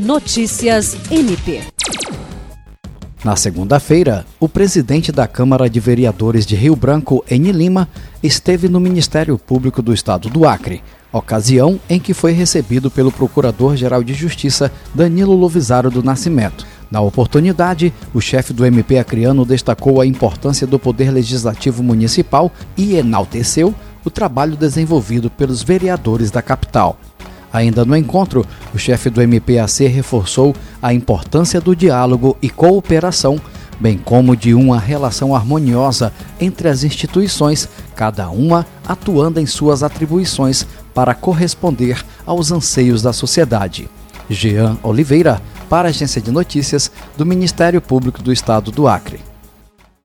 Notícias MP. Na segunda-feira, o presidente da Câmara de Vereadores de Rio Branco, Eni Lima, esteve no Ministério Público do Estado do Acre, ocasião em que foi recebido pelo Procurador-Geral de Justiça, Danilo Lovisaro do Nascimento. Na oportunidade, o chefe do MP acreano destacou a importância do Poder Legislativo Municipal e enalteceu o trabalho desenvolvido pelos vereadores da capital. Ainda no encontro, o chefe do MPAC reforçou a importância do diálogo e cooperação, bem como de uma relação harmoniosa entre as instituições, cada uma atuando em suas atribuições para corresponder aos anseios da sociedade. Jean Oliveira, para a Agência de Notícias do Ministério Público do Estado do Acre.